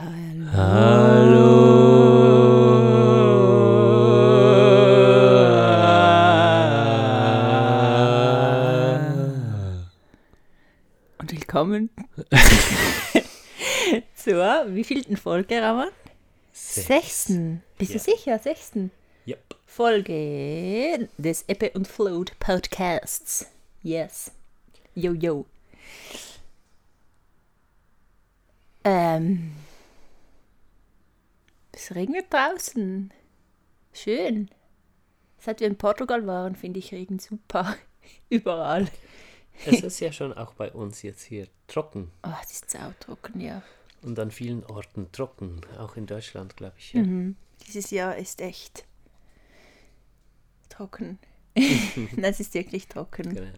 Und willkommen zur wievielten Folge, Raman? Sechsten. Bist Ja. du sicher? Sechsten. Yep. Folge des Eppe und Float Podcasts. Yes. Yo, yo. Ähm. Es regnet draußen. Schön. Seit wir in Portugal waren, finde ich Regen super. Überall. Es ist ja schon auch bei uns jetzt hier trocken Oh, es ist sautrocken, ja. und an vielen Orten trocken, auch in Deutschland, glaube ich. Ja. Mhm. Dieses Jahr ist echt trocken. das ist wirklich trocken. Genau.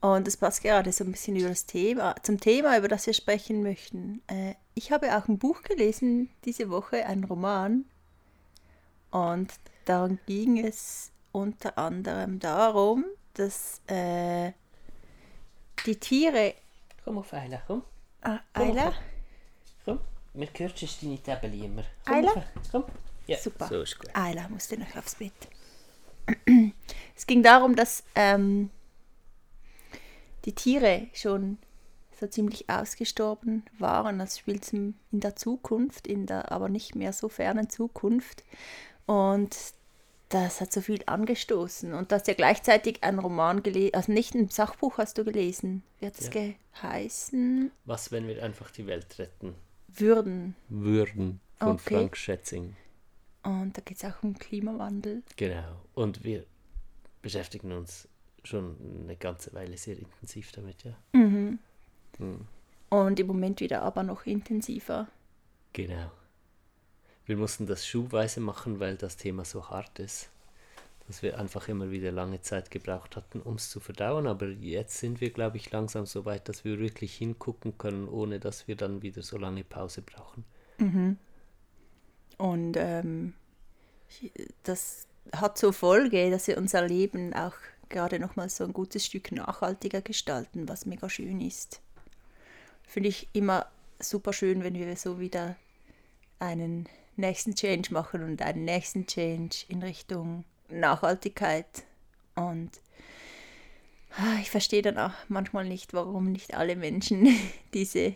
Und das passt gerade so ein bisschen über das Thema, zum Thema, über das wir sprechen möchten. Äh, ich habe auch ein Buch gelesen diese Woche, ein Roman. Und darum ging es unter anderem darum, dass äh, die Tiere. Komm auf Eila, komm. Ah, Komm, Eila? komm. Mir gehört schon deine Tabelle immer. Komm Eila? auf, Komm. Ja, Super. so ist gut. Ayla musste noch aufs Bett. Es ging darum, dass ähm, die Tiere schon so ziemlich ausgestorben waren. Das spielt in der Zukunft, in der aber nicht mehr so fernen Zukunft. Und das hat so viel angestoßen. Und du hast ja gleichzeitig einen Roman gelesen, also nicht ein Sachbuch hast du gelesen. Wie hat es Ja. geheißen? Was, wenn wir einfach die Welt retten Würden. würden von Okay. Frank Schätzing. Und da geht es auch um Klimawandel. Genau. Und wir beschäftigen uns schon eine ganze Weile sehr intensiv damit, ja. Mhm. Hm. Und im Moment wieder aber noch intensiver. Genau. Wir mussten das schubweise machen, weil das Thema so hart ist, dass wir einfach immer wieder lange Zeit gebraucht hatten, um es zu verdauen. Aber jetzt sind wir, glaube ich, langsam so weit, dass wir wirklich hingucken können, ohne dass wir dann wieder so lange Pause brauchen. Und ähm, das hat zur Folge, dass wir unser Leben auch gerade nochmal so ein gutes Stück nachhaltiger gestalten, was mega schön ist. Finde ich immer super schön, wenn wir so wieder einen nächsten Change machen und einen nächsten Change in Richtung Nachhaltigkeit. Und ah, ich verstehe dann auch manchmal nicht, warum nicht alle Menschen diese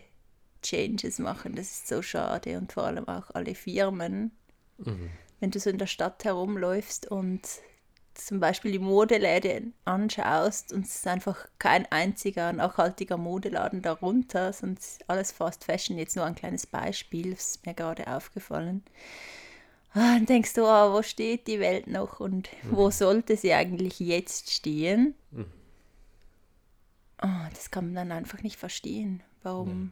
Changes machen. Das ist so schade und vor allem auch alle Firmen. Wenn du so in der Stadt herumläufst und zum Beispiel die Modeläden anschaust und es ist einfach kein einziger nachhaltiger Modeladen darunter, sonst alles Fast Fashion, jetzt nur ein kleines Beispiel, das ist mir gerade aufgefallen. Ah, Dann denkst du, ah, wo steht die Welt noch und wo sollte sie eigentlich jetzt stehen? Ah, das kann man dann einfach nicht verstehen. Warum?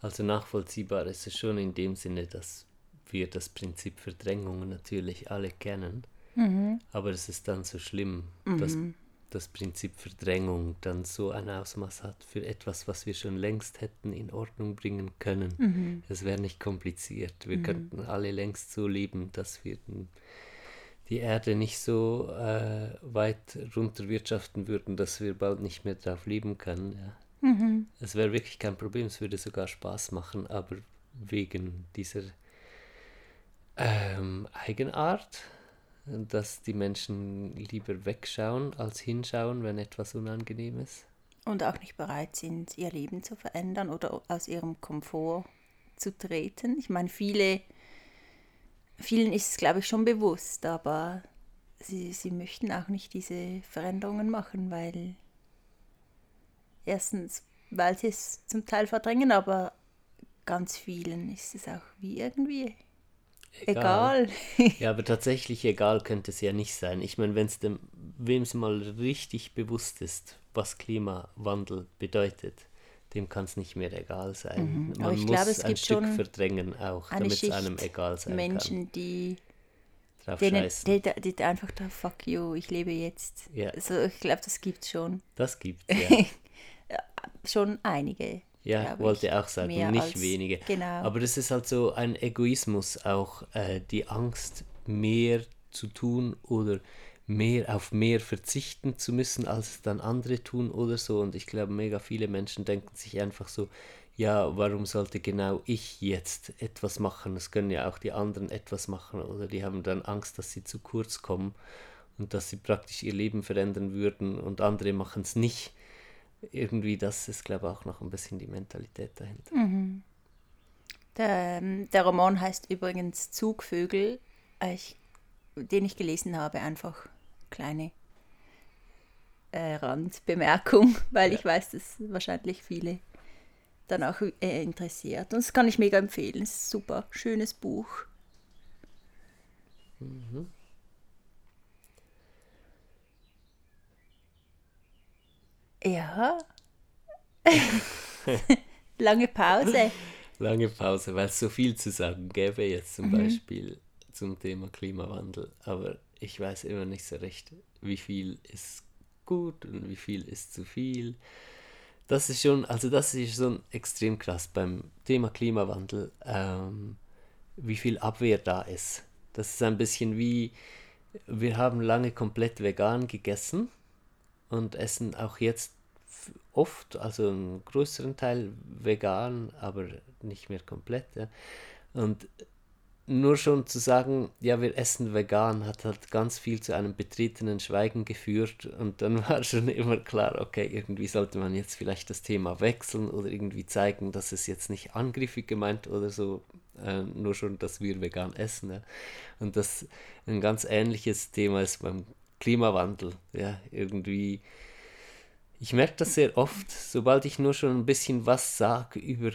Also nachvollziehbar ist es schon in dem Sinne, dass wir das Prinzip Verdrängung natürlich alle kennen. Aber es ist dann so schlimm, dass das Prinzip Verdrängung dann so ein Ausmaß hat für etwas, was wir schon längst hätten in Ordnung bringen können. Es wäre nicht kompliziert. Wir könnten alle längst so leben, dass wir die Erde nicht so äh, weit runterwirtschaften würden, dass wir bald nicht mehr drauf leben können. Ja. Es wäre wirklich kein Problem, es würde sogar Spaß machen, aber wegen dieser ähm, Eigenart, dass die Menschen lieber wegschauen als hinschauen, wenn etwas unangenehm ist. Und auch nicht bereit sind, ihr Leben zu verändern oder aus ihrem Komfort zu treten. Ich meine, viele, vielen ist es, glaube ich, schon bewusst, aber sie, sie möchten auch nicht diese Veränderungen machen, weil erstens, weil sie es zum Teil verdrängen, aber ganz vielen ist es auch wie irgendwie egal. Ja, aber tatsächlich egal könnte es ja nicht sein. Ich meine, wenn es dem, wem es mal richtig bewusst ist, was Klimawandel bedeutet, dem kann es nicht mehr egal sein. Mhm. Aber Man ich muss glaube, es ein gibt Stück verdrängen auch, damit es einem egal sein Menschen, die kann. Drauf denen, die, die einfach da, fuck you, ich lebe jetzt. Ja. Also ich glaube, das gibt schon. Das gibt's ja. Schon einige. Ja, wollte ich. auch sagen, nicht als- wenige. Genau. Aber das ist halt so ein Egoismus auch, äh, die Angst, mehr zu tun oder mehr auf mehr verzichten zu müssen, als es dann andere tun oder so. Und ich glaube, mega viele Menschen denken sich einfach so, ja, warum sollte genau ich jetzt etwas machen? Es können ja auch die anderen etwas machen oder die haben dann Angst, dass sie zu kurz kommen und dass sie praktisch ihr Leben verändern würden und andere machen es nicht. Irgendwie, das ist, glaube ich, auch noch ein bisschen die Mentalität dahinter. Mhm. Der, ähm, der, Roman heißt übrigens Zugvögel, ich, den ich gelesen habe, einfach kleine äh, Randbemerkung, weil ja. ich weiß, dass wahrscheinlich viele dann auch äh, interessiert. Und das kann ich mega empfehlen. Es ist ein super, schönes Buch. Mhm. Ja. Lange Pause. Lange Pause, weil es so viel zu sagen gäbe jetzt zum mhm. Beispiel zum Thema Klimawandel. Aber ich weiß immer nicht so recht, wie viel ist gut und wie viel ist zu viel das ist schon, also das ist schon extrem krass beim Thema Klimawandel, ähm, wie viel Abwehr da ist. Das ist ein bisschen wie, wir haben lange komplett vegan gegessen und essen auch jetzt oft, also einen größeren Teil vegan, aber nicht mehr komplett. Ja. Und nur schon zu sagen, ja, wir essen vegan, hat halt ganz viel zu einem betretenen Schweigen geführt und dann war schon immer klar, okay, irgendwie sollte man jetzt vielleicht das Thema wechseln oder irgendwie zeigen, dass es jetzt nicht angriffig gemeint oder so, äh, nur schon, dass wir vegan essen. Ja. Und das ein ganz ähnliches Thema ist beim Klimawandel, ja, irgendwie. Ich merke das sehr oft, sobald ich nur schon ein bisschen was sage über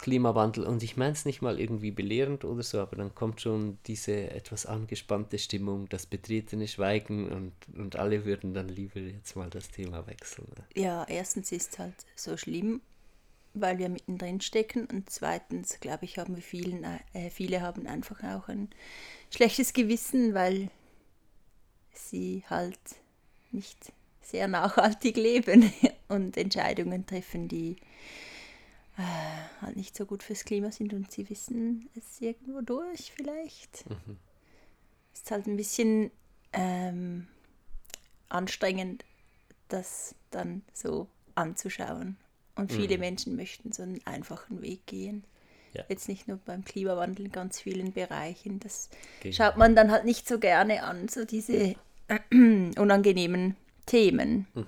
Klimawandel und ich meine es nicht mal irgendwie belehrend oder so, aber dann kommt schon diese etwas angespannte Stimmung, das betretene Schweigen und, und alle würden dann lieber jetzt mal das Thema wechseln. Ja, erstens ist es halt so schlimm, weil wir mittendrin stecken und zweitens, glaube ich, haben wir vielen, äh, viele haben einfach auch ein schlechtes Gewissen, weil sie halt nicht sehr nachhaltig leben und Entscheidungen treffen, die äh, halt nicht so gut fürs Klima sind und sie wissen es irgendwo durch vielleicht. Mhm. Ist halt ein bisschen ähm, anstrengend, das dann so anzuschauen. Und viele mhm. Menschen möchten so einen einfachen Weg gehen. Ja. Jetzt nicht nur beim Klimawandel in ganz vielen Bereichen. Das genau. schaut man dann halt nicht so gerne an, so diese unangenehmen Themen. Mhm.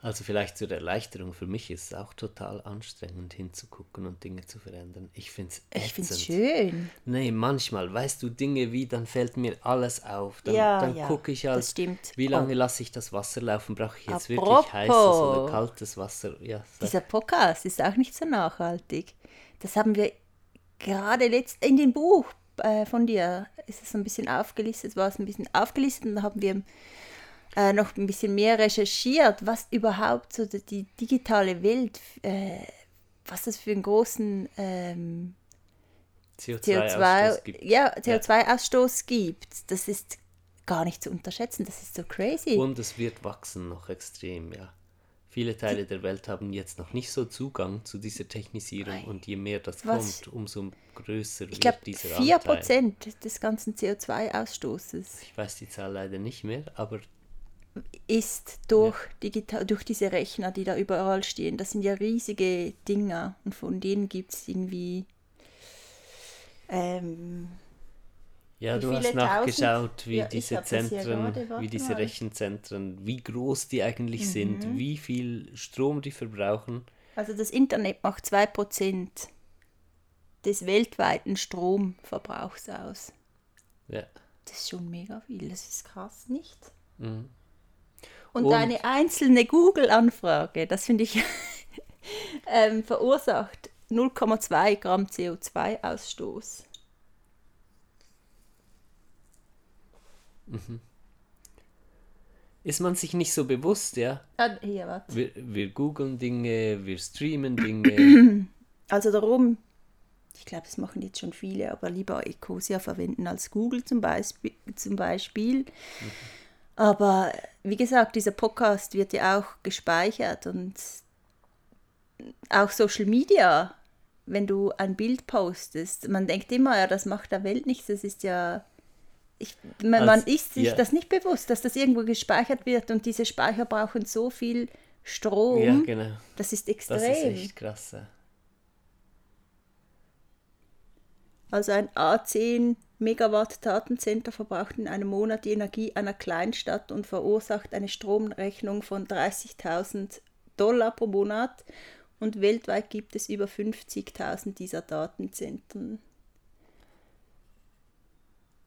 Also vielleicht zur Erleichterung für mich ist es auch total anstrengend hinzugucken und Dinge zu verändern. Ich finde es Ich finde es schön. Nee, manchmal, weißt du, Dinge wie, dann fällt mir alles auf. Dann, ja, dann ja, gucke ich halt, wie lange oh. lasse ich das Wasser laufen? Brauche ich jetzt Apropos. wirklich heißes oder kaltes Wasser? Ja, Dieser Podcast ist auch nicht so nachhaltig. Das haben wir gerade letzt in dem Buch äh, von dir, ist es ein bisschen aufgelistet, war es ein bisschen aufgelistet und da haben wir äh, noch ein bisschen mehr recherchiert, was überhaupt so die digitale Welt, äh, was das für einen großen ähm, CO2-Ausstoß CO2, gibt. Ja, CO2-Ausstoß ja. gibt. Das ist gar nicht zu unterschätzen, das ist so crazy. Und es wird wachsen noch extrem, ja. Viele Teile der Welt haben jetzt noch nicht so Zugang zu dieser Technisierung und je mehr das Was? kommt, umso größer ich wird dieser 4% Anteil. 4% des ganzen CO2-Ausstoßes. Ich weiß die Zahl leider nicht mehr, aber ist durch, ja. digital, durch diese Rechner, die da überall stehen. Das sind ja riesige Dinger und von denen gibt es irgendwie. Ähm, ja, du hast nachgeschaut, wie ja, diese Zentren, wie diese mal. Rechenzentren, wie groß die eigentlich mhm. sind, wie viel Strom die verbrauchen. Also das Internet macht 2% des weltweiten Stromverbrauchs aus. Ja. Das ist schon mega viel, das ist krass, nicht? Mhm. Und, und eine einzelne Google-Anfrage, das finde ich, ähm, verursacht 0,2 Gramm CO2-Ausstoß. Mhm. Ist man sich nicht so bewusst, ja? Ah, hier, warte. Wir, wir googeln Dinge, wir streamen Dinge. Also darum, ich glaube, das machen jetzt schon viele, aber lieber Ecosia verwenden als Google zum Beispiel. Zum Beispiel. Mhm. Aber wie gesagt, dieser Podcast wird ja auch gespeichert und auch Social Media, wenn du ein Bild postest, man denkt immer, ja, das macht der Welt nichts, das ist ja. Ich, man, man ist sich ja. das nicht bewusst, dass das irgendwo gespeichert wird und diese Speicher brauchen so viel Strom. Ja, genau. Das ist extrem. Das ist echt krass. Also ein A10 Megawatt Datencenter verbraucht in einem Monat die Energie einer Kleinstadt und verursacht eine Stromrechnung von 30.000 Dollar pro Monat. Und weltweit gibt es über 50.000 dieser Datenzentren.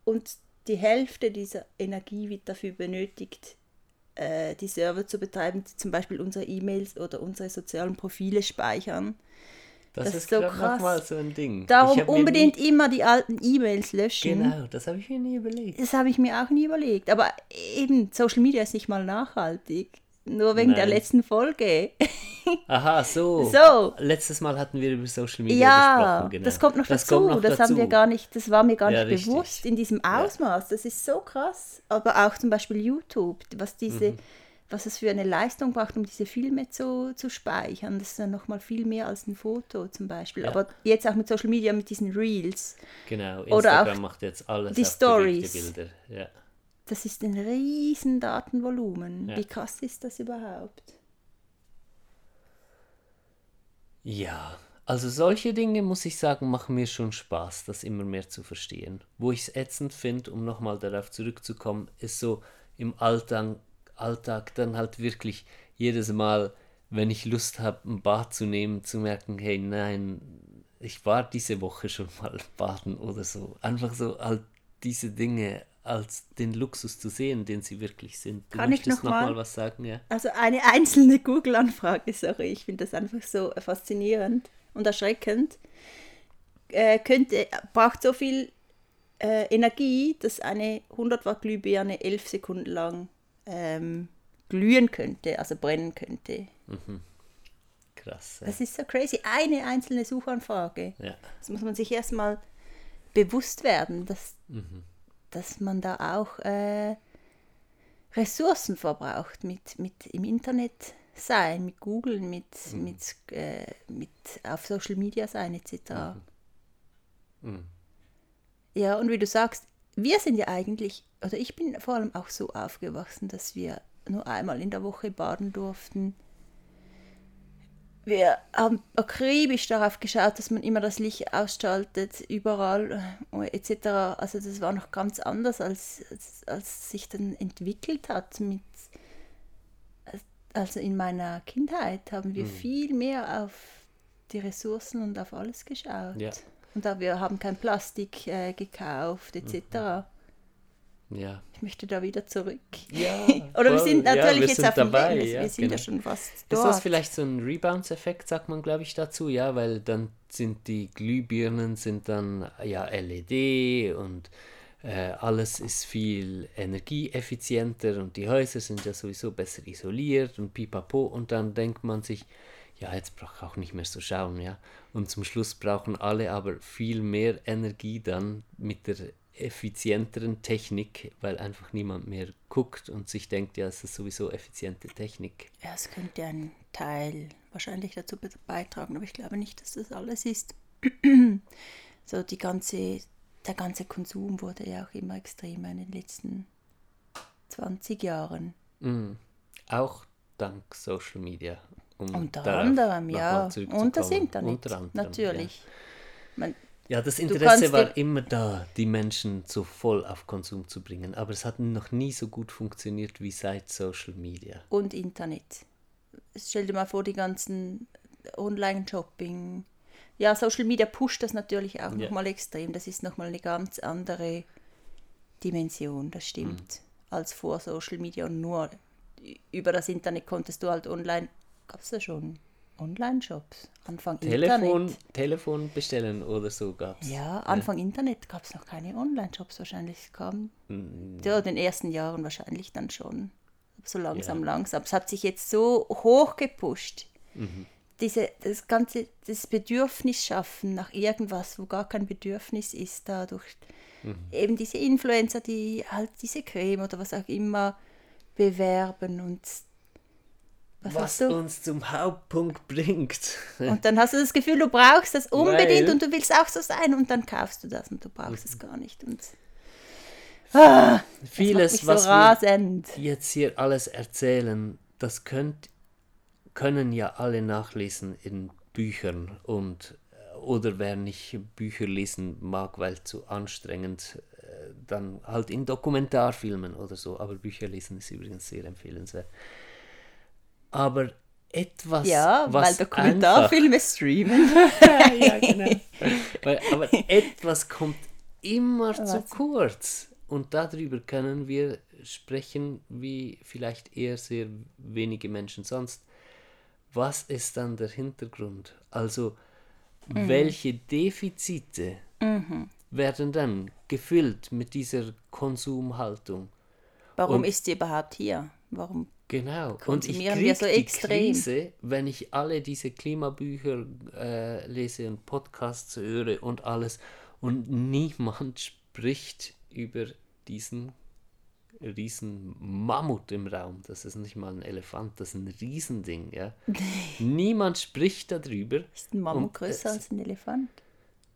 Und die Hälfte dieser Energie wird dafür benötigt, äh, die Server zu betreiben, die zum Beispiel unsere E-Mails oder unsere sozialen Profile speichern. Das, das ist so krass. mal so ein Ding. Darum unbedingt nie... immer die alten E-Mails löschen. Genau, das habe ich mir nie überlegt. Das habe ich mir auch nie überlegt. Aber eben, Social Media ist nicht mal nachhaltig. Nur wegen Nein. der letzten Folge. Aha, so. so. Letztes Mal hatten wir über Social Media ja, gesprochen. Genau. das kommt noch das dazu. Kommt noch das dazu. haben wir gar nicht, das war mir gar ja, nicht richtig. bewusst in diesem Ausmaß. Das ist so krass. Aber auch zum Beispiel YouTube, was diese, mhm. Was es für eine Leistung braucht, um diese Filme zu, zu speichern. Das ist dann nochmal viel mehr als ein Foto zum Beispiel. Ja. Aber jetzt auch mit Social Media, mit diesen Reels. Genau, Instagram Oder auch macht jetzt alles die Stories. Bilder. Ja. Das ist ein riesen Datenvolumen. Ja. Wie krass ist das überhaupt? Ja, also solche Dinge, muss ich sagen, machen mir schon Spaß, das immer mehr zu verstehen. Wo ich es ätzend finde, um nochmal darauf zurückzukommen, ist so im Alltag, Alltag dann halt wirklich jedes Mal, wenn ich Lust habe, ein Bad zu nehmen, zu merken, hey, nein, ich war diese Woche schon mal baden oder so. Einfach so halt diese Dinge als den Luxus zu sehen, den sie wirklich sind. Du Kann ich noch, noch mal, mal was sagen? Ja. Also eine einzelne Google-Anfrage, sorry, ich finde das einfach so faszinierend und erschreckend. Äh, könnte, braucht so viel äh, Energie, dass eine 100 Watt Glühbirne 11 Sekunden lang ähm, glühen könnte, also brennen könnte. Mhm. Krass. Ja. Das ist so crazy. Eine einzelne Suchanfrage. Ja. Das muss man sich erstmal bewusst werden, dass mhm dass man da auch äh, Ressourcen verbraucht mit, mit im Internet sein, mit Google, mit, mhm. mit, äh, mit auf Social Media sein etc. Mhm. Mhm. Ja, und wie du sagst, wir sind ja eigentlich, oder ich bin vor allem auch so aufgewachsen, dass wir nur einmal in der Woche baden durften wir haben akribisch darauf geschaut, dass man immer das Licht ausschaltet, überall äh, etc. Also das war noch ganz anders, als, als, als sich dann entwickelt hat. Mit, also in meiner Kindheit haben wir mhm. viel mehr auf die Ressourcen und auf alles geschaut. Ja. Und da wir haben kein Plastik äh, gekauft etc. Mhm. Ja. Ich möchte da wieder zurück. Ja, Oder wir sind natürlich ja, wir jetzt sind auf dem dabei, Weg. Wir sind genau. ja schon fast dort. Ist das vielleicht so ein Rebounds-Effekt, sagt man, glaube ich, dazu? Ja, weil dann sind die Glühbirnen sind dann ja LED und äh, alles ist viel energieeffizienter und die Häuser sind ja sowieso besser isoliert und pipapo und dann denkt man sich, ja, jetzt brauche ich auch nicht mehr so schauen, ja. Und zum Schluss brauchen alle aber viel mehr Energie dann mit der effizienteren Technik, weil einfach niemand mehr guckt und sich denkt, ja, es ist sowieso effiziente Technik. Ja, es könnte ein Teil wahrscheinlich dazu beitragen, aber ich glaube nicht, dass das alles ist. so die ganze, der ganze Konsum wurde ja auch immer extremer in den letzten 20 Jahren. Mhm. Auch dank Social Media. Um Unter anderem, ja. Und das Internet, anderem, natürlich. Ja. Man, ja, das Interesse war immer da, die Menschen so voll auf Konsum zu bringen, aber es hat noch nie so gut funktioniert wie seit Social Media. Und Internet. Stell dir mal vor, die ganzen Online-Shopping. Ja, Social Media pusht das natürlich auch ja. nochmal extrem. Das ist nochmal eine ganz andere Dimension, das stimmt, mhm. als vor Social Media. Und nur über das Internet konntest du halt online, gab es ja schon Online-Shops. Anfang Telefon, Internet. Telefon bestellen oder so gab es. Ja, Anfang ja. Internet gab es noch keine Online-Shops wahrscheinlich. Es kam mhm. ja, in den ersten Jahren wahrscheinlich dann schon. So langsam, ja. langsam. Es hat sich jetzt so hoch gepusht. Mhm. Diese, das ganze das Bedürfnis schaffen nach irgendwas, wo gar kein Bedürfnis ist, dadurch mhm. eben diese Influencer, die halt diese Creme oder was auch immer bewerben und was, was uns zum Hauptpunkt bringt. Und dann hast du das Gefühl, du brauchst das unbedingt Weil, und du willst auch so sein und dann kaufst du das und du brauchst es gar nicht. Und ah, vieles, so was rasend. wir jetzt hier alles erzählen, das könnt, können ja alle nachlesen in Büchern und oder wer nicht Bücher lesen mag, weil zu anstrengend, äh, dann halt in Dokumentarfilmen oder so. Aber Bücher lesen ist übrigens sehr empfehlenswert. Aber etwas, ja, was weil Dokumentarfilme streamen. ja, genau. weil, aber etwas kommt immer was? zu kurz. Und darüber können wir sprechen, wie vielleicht eher sehr wenige Menschen sonst. Was ist dann der Hintergrund? Also, mhm. welche Defizite mhm. werden dann gefüllt mit dieser Konsumhaltung? Warum Und, ist sie überhaupt hier? Warum Genau. Und ich kriege so die Krise, wenn ich alle diese Klimabücher äh, lese und Podcasts höre und alles und niemand spricht über diesen riesen Mammut im Raum. Das ist nicht mal ein Elefant, das ist ein Riesending, ja. Niemand spricht darüber. Ist ein Mammut größer als ein Elefant?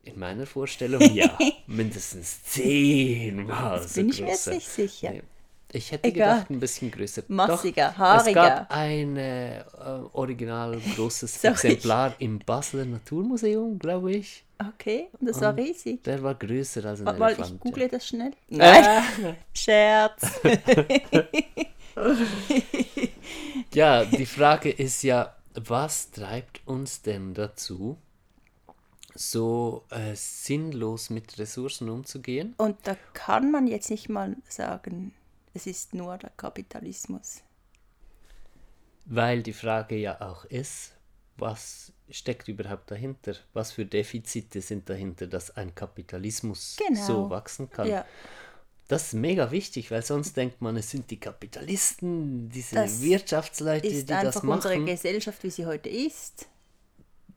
In meiner Vorstellung ja. Mindestens zehnmal das so bin ich mir jetzt nicht sicher. Nee. Ich hätte Egal. gedacht, ein bisschen größer. Massiger, Doch, haariger. Es gab ein äh, original großes Exemplar im Basler Naturmuseum, glaube ich. Okay, und das und war riesig. Der war größer als ein Warte Elefant. ich google das schnell. Nein, Scherz. ja, die Frage ist ja, was treibt uns denn dazu, so äh, sinnlos mit Ressourcen umzugehen? Und da kann man jetzt nicht mal sagen, es ist nur der Kapitalismus. Weil die Frage ja auch ist, was steckt überhaupt dahinter? Was für Defizite sind dahinter, dass ein Kapitalismus genau. so wachsen kann? Ja. Das ist mega wichtig, weil sonst denkt man, es sind die Kapitalisten, diese das Wirtschaftsleute, die das machen. Ist einfach unsere Gesellschaft, wie sie heute ist.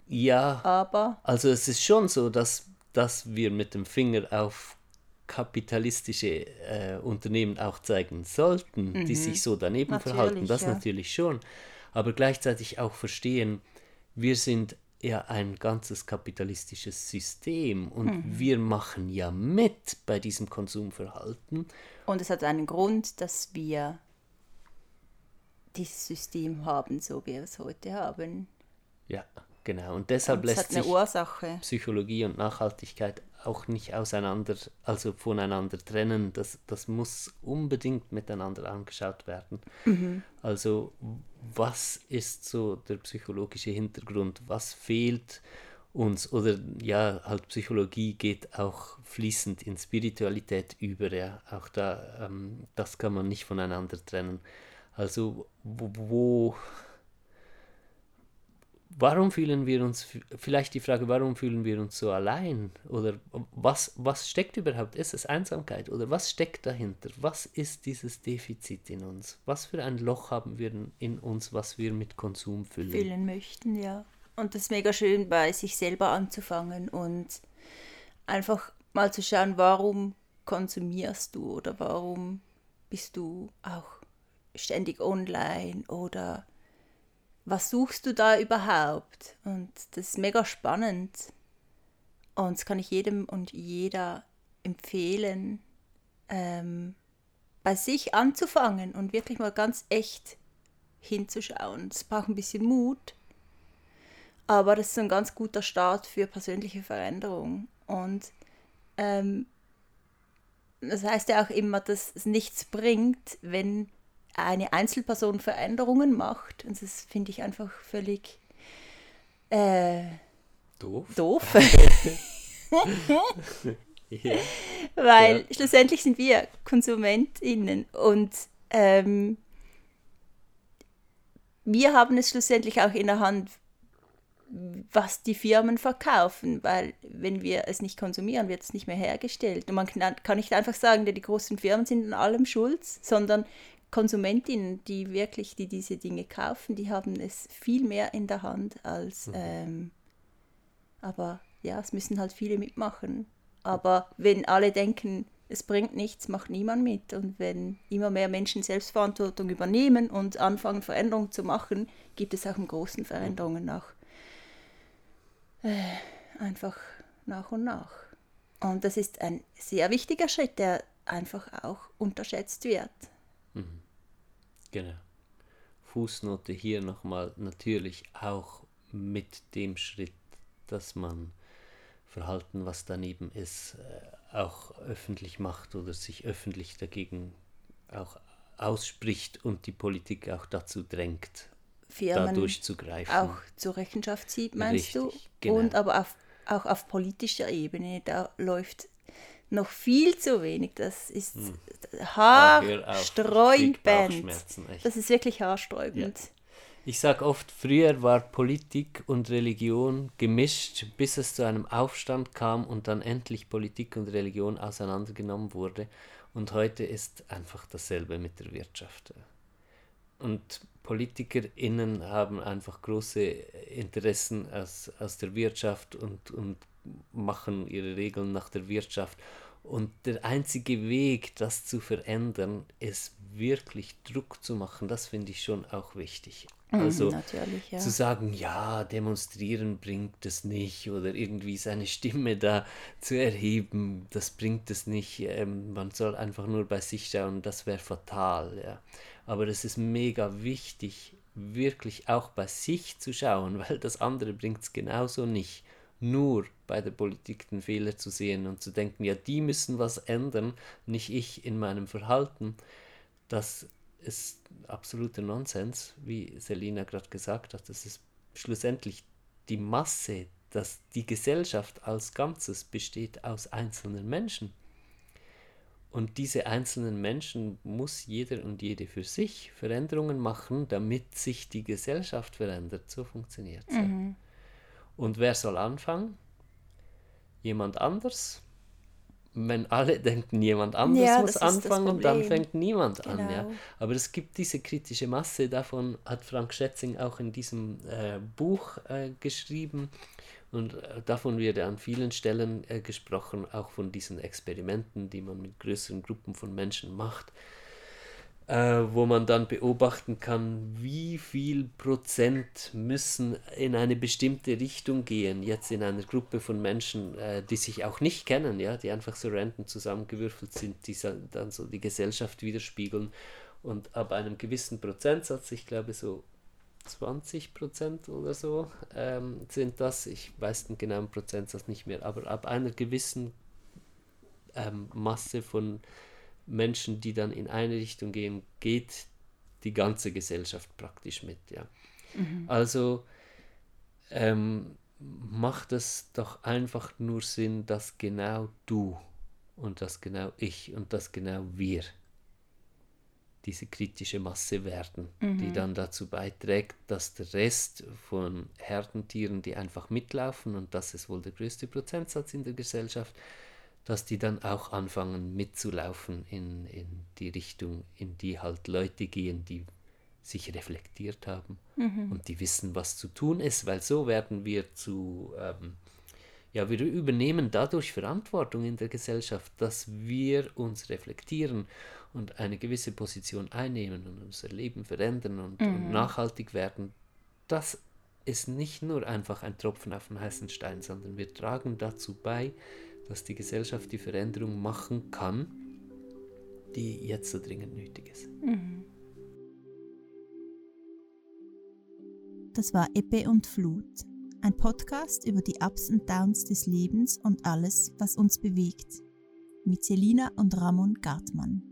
Ja, aber also es ist schon so, dass, dass wir mit dem Finger auf kapitalistische äh, Unternehmen auch zeigen sollten, mhm. die sich so daneben natürlich, verhalten. Das ja. natürlich schon. Aber gleichzeitig auch verstehen, wir sind ja ein ganzes kapitalistisches System und mhm. wir machen ja mit bei diesem Konsumverhalten. Und es hat einen Grund, dass wir dieses System haben, so wie wir es heute haben. Ja, genau. Und deshalb und lässt sich Ursache. Psychologie und Nachhaltigkeit auch nicht auseinander, also voneinander trennen. Das, das muss unbedingt miteinander angeschaut werden. Mhm. Also was ist so der psychologische Hintergrund? Was fehlt uns? Oder ja, halt Psychologie geht auch fließend in Spiritualität über. Ja, auch da, ähm, das kann man nicht voneinander trennen. Also wo, wo warum fühlen wir uns, vielleicht die Frage, warum fühlen wir uns so allein? Oder was, was steckt überhaupt? Ist es Einsamkeit? Oder was steckt dahinter? Was ist dieses Defizit in uns? Was für ein Loch haben wir in uns, was wir mit Konsum füllen? Füllen möchten, ja. Und das ist mega schön, bei sich selber anzufangen und einfach mal zu schauen, warum konsumierst du oder warum bist du auch ständig online oder was suchst du da überhaupt? Und das ist mega spannend. Und das kann ich jedem und jeder empfehlen, ähm, bei sich anzufangen und wirklich mal ganz echt hinzuschauen. Es braucht ein bisschen Mut, aber das ist ein ganz guter Start für persönliche Veränderung. Und ähm, das heißt ja auch immer, dass es nichts bringt, wenn eine Einzelperson Veränderungen macht. Und das finde ich einfach völlig äh, doof. doof. ja. Weil ja. schlussendlich sind wir KonsumentInnen und ähm, wir haben es schlussendlich auch in der Hand, was die Firmen verkaufen, weil wenn wir es nicht konsumieren, wird es nicht mehr hergestellt. Und man kann nicht einfach sagen, die großen Firmen sind an allem schuld, sondern Konsumentinnen, die wirklich, die diese Dinge kaufen, die haben es viel mehr in der Hand als, mhm. ähm, aber ja, es müssen halt viele mitmachen. Aber wenn alle denken, es bringt nichts, macht niemand mit. Und wenn immer mehr Menschen Selbstverantwortung übernehmen und anfangen, Veränderungen zu machen, gibt es auch im Großen Veränderungen nach. Äh, einfach nach und nach. Und das ist ein sehr wichtiger Schritt, der einfach auch unterschätzt wird. Genau. Fußnote hier nochmal natürlich auch mit dem Schritt, dass man Verhalten, was daneben ist, äh, auch öffentlich macht oder sich öffentlich dagegen auch ausspricht und die Politik auch dazu drängt, Firmen da durchzugreifen. auch zur Rechenschaft zieht, meinst du? Richtig, genau. Und aber auf, auch auf politischer Ebene, da läuft noch viel zu wenig. Das ist Hm. Haarsträubend. Das ist wirklich haarsträubend. Ich sage oft, früher war Politik und Religion gemischt, bis es zu einem Aufstand kam und dann endlich Politik und Religion auseinandergenommen wurde. Und heute ist einfach dasselbe mit der Wirtschaft. Und PolitikerInnen haben einfach große Interessen aus, aus der Wirtschaft und, und machen ihre Regeln nach der Wirtschaft. Und der einzige Weg, das zu verändern, ist wirklich Druck zu machen. Das finde ich schon auch wichtig. Also Mhm, natürlich, ja. zu sagen, ja, demonstrieren bringt es nicht oder irgendwie seine Stimme da zu erheben, das bringt es nicht. Ähm, man soll einfach nur bei sich schauen, das wäre fatal. Ja. Aber es ist mega wichtig, wirklich auch bei sich zu schauen, weil das andere bringt es genauso nicht. Nur bei der Politik den Fehler zu sehen und zu denken, ja, die müssen was ändern, nicht ich in meinem Verhalten. Das ist absoluter Nonsens, wie Selina gerade gesagt hat. Das ist schlussendlich die Masse, dass die Gesellschaft als Ganzes besteht aus einzelnen Menschen. Und diese einzelnen Menschen muss jeder und jede für sich Veränderungen machen, damit sich die Gesellschaft verändert. So funktioniert es. Mhm. Und wer soll anfangen? Jemand anders? Wenn alle denken, jemand anders Ja, muss anfangen, dann fängt niemand an. Ja? Genau. Aber es gibt diese kritische Masse, davon hat Frank Schätzing auch in diesem äh, Buch äh, geschrieben. Und äh, davon wird an vielen Stellen äh, gesprochen, auch von diesen Experimenten, die man mit größeren Gruppen von Menschen macht, äh, wo man dann beobachten kann, wie viel Prozent müssen in eine bestimmte Richtung gehen. Jetzt in einer Gruppe von Menschen, äh, die sich auch nicht kennen, ja, die einfach so random zusammengewürfelt sind, die dann so die Gesellschaft widerspiegeln. Und ab einem gewissen Prozentsatz, ich glaube so 20 Prozent oder so, ähm, sind das, ich weiß den genauen Prozentsatz nicht mehr, aber ab einer gewissen ähm, Masse von Menschen, die dann in eine Richtung gehen, geht die ganze Gesellschaft praktisch mit. Ja. Also ähm, macht es doch einfach nur Sinn, dass genau du und dass genau ich und dass genau wir diese kritische Masse werden, die dann dazu beiträgt, dass der Rest von Herdentieren, die einfach mitlaufen, und das ist wohl der größte Prozentsatz in der Gesellschaft, dass die dann auch anfangen mitzulaufen in, in die Richtung, in die halt Leute gehen, die sich reflektiert haben. Und die wissen, was zu tun ist, weil so werden wir zu, ähm, ja, wir übernehmen dadurch Verantwortung in der Gesellschaft, dass wir uns reflektieren und eine gewisse Position einnehmen und unser Leben verändern und, und nachhaltig werden. Das ist nicht nur einfach ein Tropfen auf den heißen Stein, sondern wir tragen dazu bei, dass die Gesellschaft die Veränderung machen kann, die jetzt so dringend nötig ist. Das war Ebbe und Flut, ein Podcast über die Ups und Downs des Lebens und alles, was uns bewegt. Mit Selina und Ramon Gartmann.